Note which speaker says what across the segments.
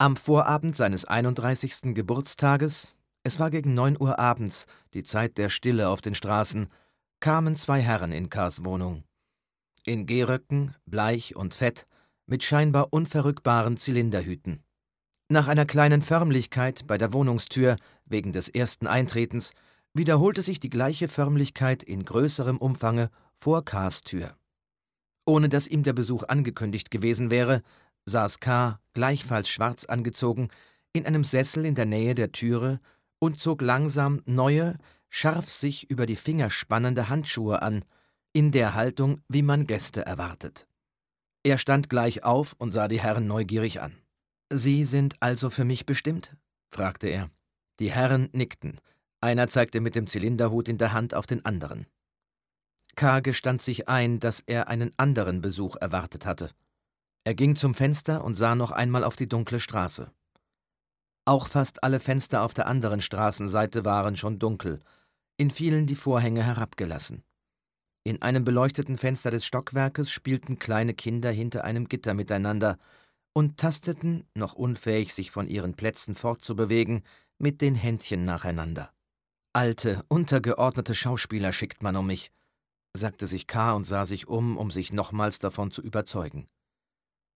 Speaker 1: Am Vorabend seines 31. Geburtstages, es war gegen neun Uhr abends, die Zeit der Stille auf den Straßen, kamen zwei Herren in Kars Wohnung. In Gehröcken, bleich und fett, mit scheinbar unverrückbaren Zylinderhüten. Nach einer kleinen Förmlichkeit bei der Wohnungstür wegen des ersten Eintretens wiederholte sich die gleiche Förmlichkeit in größerem Umfange vor Kars Tür. Ohne dass ihm der Besuch angekündigt gewesen wäre, saß K., gleichfalls schwarz angezogen, in einem Sessel in der Nähe der Türe und zog langsam neue, scharf sich über die Finger spannende Handschuhe an, in der Haltung, wie man Gäste erwartet. Er stand gleich auf und sah die Herren neugierig an. Sie sind also für mich bestimmt? fragte er. Die Herren nickten. Einer zeigte mit dem Zylinderhut in der Hand auf den anderen. K. gestand sich ein, dass er einen anderen Besuch erwartet hatte. Er ging zum Fenster und sah noch einmal auf die dunkle Straße. Auch fast alle Fenster auf der anderen Straßenseite waren schon dunkel, in vielen die Vorhänge herabgelassen. In einem beleuchteten Fenster des Stockwerkes spielten kleine Kinder hinter einem Gitter miteinander und tasteten, noch unfähig sich von ihren Plätzen fortzubewegen, mit den Händchen nacheinander. Alte, untergeordnete Schauspieler schickt man um mich, sagte sich K. und sah sich um, um sich nochmals davon zu überzeugen.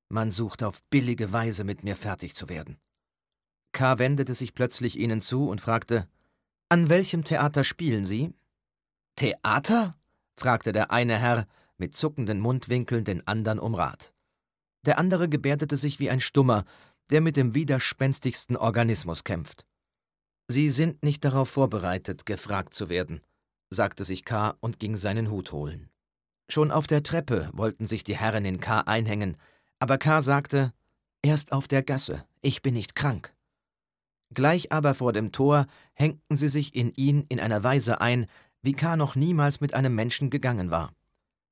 Speaker 1: Man sucht auf billige Weise mit mir fertig zu werden. K. wendete sich plötzlich ihnen zu und fragte: An welchem Theater spielen Sie? Theater? fragte der eine Herr mit zuckenden Mundwinkeln den andern um Rat. Der andere gebärdete sich wie ein Stummer, der mit dem widerspenstigsten Organismus kämpft. Sie sind nicht darauf vorbereitet, gefragt zu werden, sagte sich K. und ging seinen Hut holen. Schon auf der Treppe wollten sich die Herren in K. einhängen, aber K. sagte, erst auf der Gasse, ich bin nicht krank. Gleich aber vor dem Tor hängten sie sich in ihn in einer Weise ein, wie K. noch niemals mit einem Menschen gegangen war.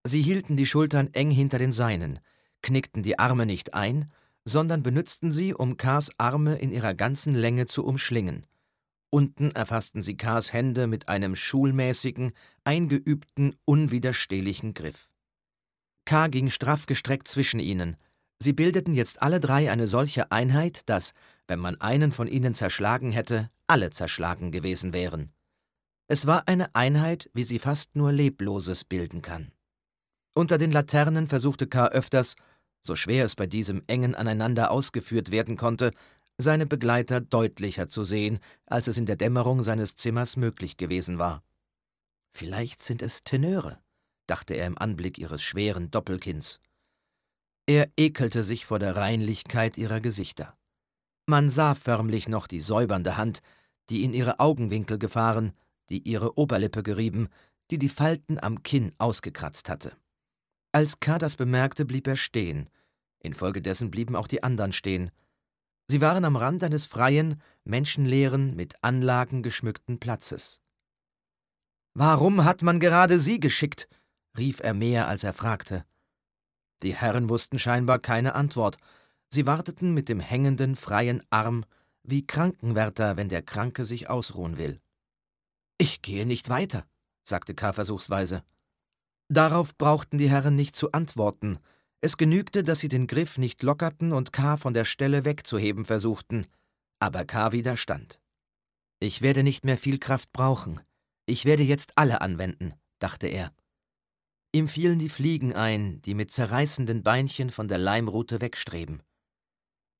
Speaker 1: Sie hielten die Schultern eng hinter den Seinen, knickten die Arme nicht ein, sondern benützten sie, um K.s Arme in ihrer ganzen Länge zu umschlingen. Unten erfassten sie K.s Hände mit einem schulmäßigen, eingeübten, unwiderstehlichen Griff. K. ging straff gestreckt zwischen ihnen, Sie bildeten jetzt alle drei eine solche Einheit, dass, wenn man einen von ihnen zerschlagen hätte, alle zerschlagen gewesen wären. Es war eine Einheit, wie sie fast nur Lebloses bilden kann. Unter den Laternen versuchte K. öfters, so schwer es bei diesem engen Aneinander ausgeführt werden konnte, seine Begleiter deutlicher zu sehen, als es in der Dämmerung seines Zimmers möglich gewesen war. Vielleicht sind es Tenöre, dachte er im Anblick ihres schweren Doppelkinns. Er ekelte sich vor der Reinlichkeit ihrer Gesichter. Man sah förmlich noch die säubernde Hand, die in ihre Augenwinkel gefahren, die ihre Oberlippe gerieben, die die Falten am Kinn ausgekratzt hatte. Als K. das bemerkte, blieb er stehen. Infolgedessen blieben auch die anderen stehen. Sie waren am Rand eines freien, menschenleeren, mit Anlagen geschmückten Platzes. Warum hat man gerade Sie geschickt? rief er mehr, als er fragte. Die Herren wussten scheinbar keine Antwort. Sie warteten mit dem hängenden, freien Arm, wie Krankenwärter, wenn der Kranke sich ausruhen will. Ich gehe nicht weiter, sagte K. versuchsweise. Darauf brauchten die Herren nicht zu antworten. Es genügte, dass sie den Griff nicht lockerten und K. von der Stelle wegzuheben versuchten. Aber K. widerstand. Ich werde nicht mehr viel Kraft brauchen. Ich werde jetzt alle anwenden, dachte er. Ihm fielen die Fliegen ein, die mit zerreißenden Beinchen von der Leimrute wegstreben.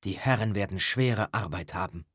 Speaker 1: Die Herren werden schwere Arbeit haben.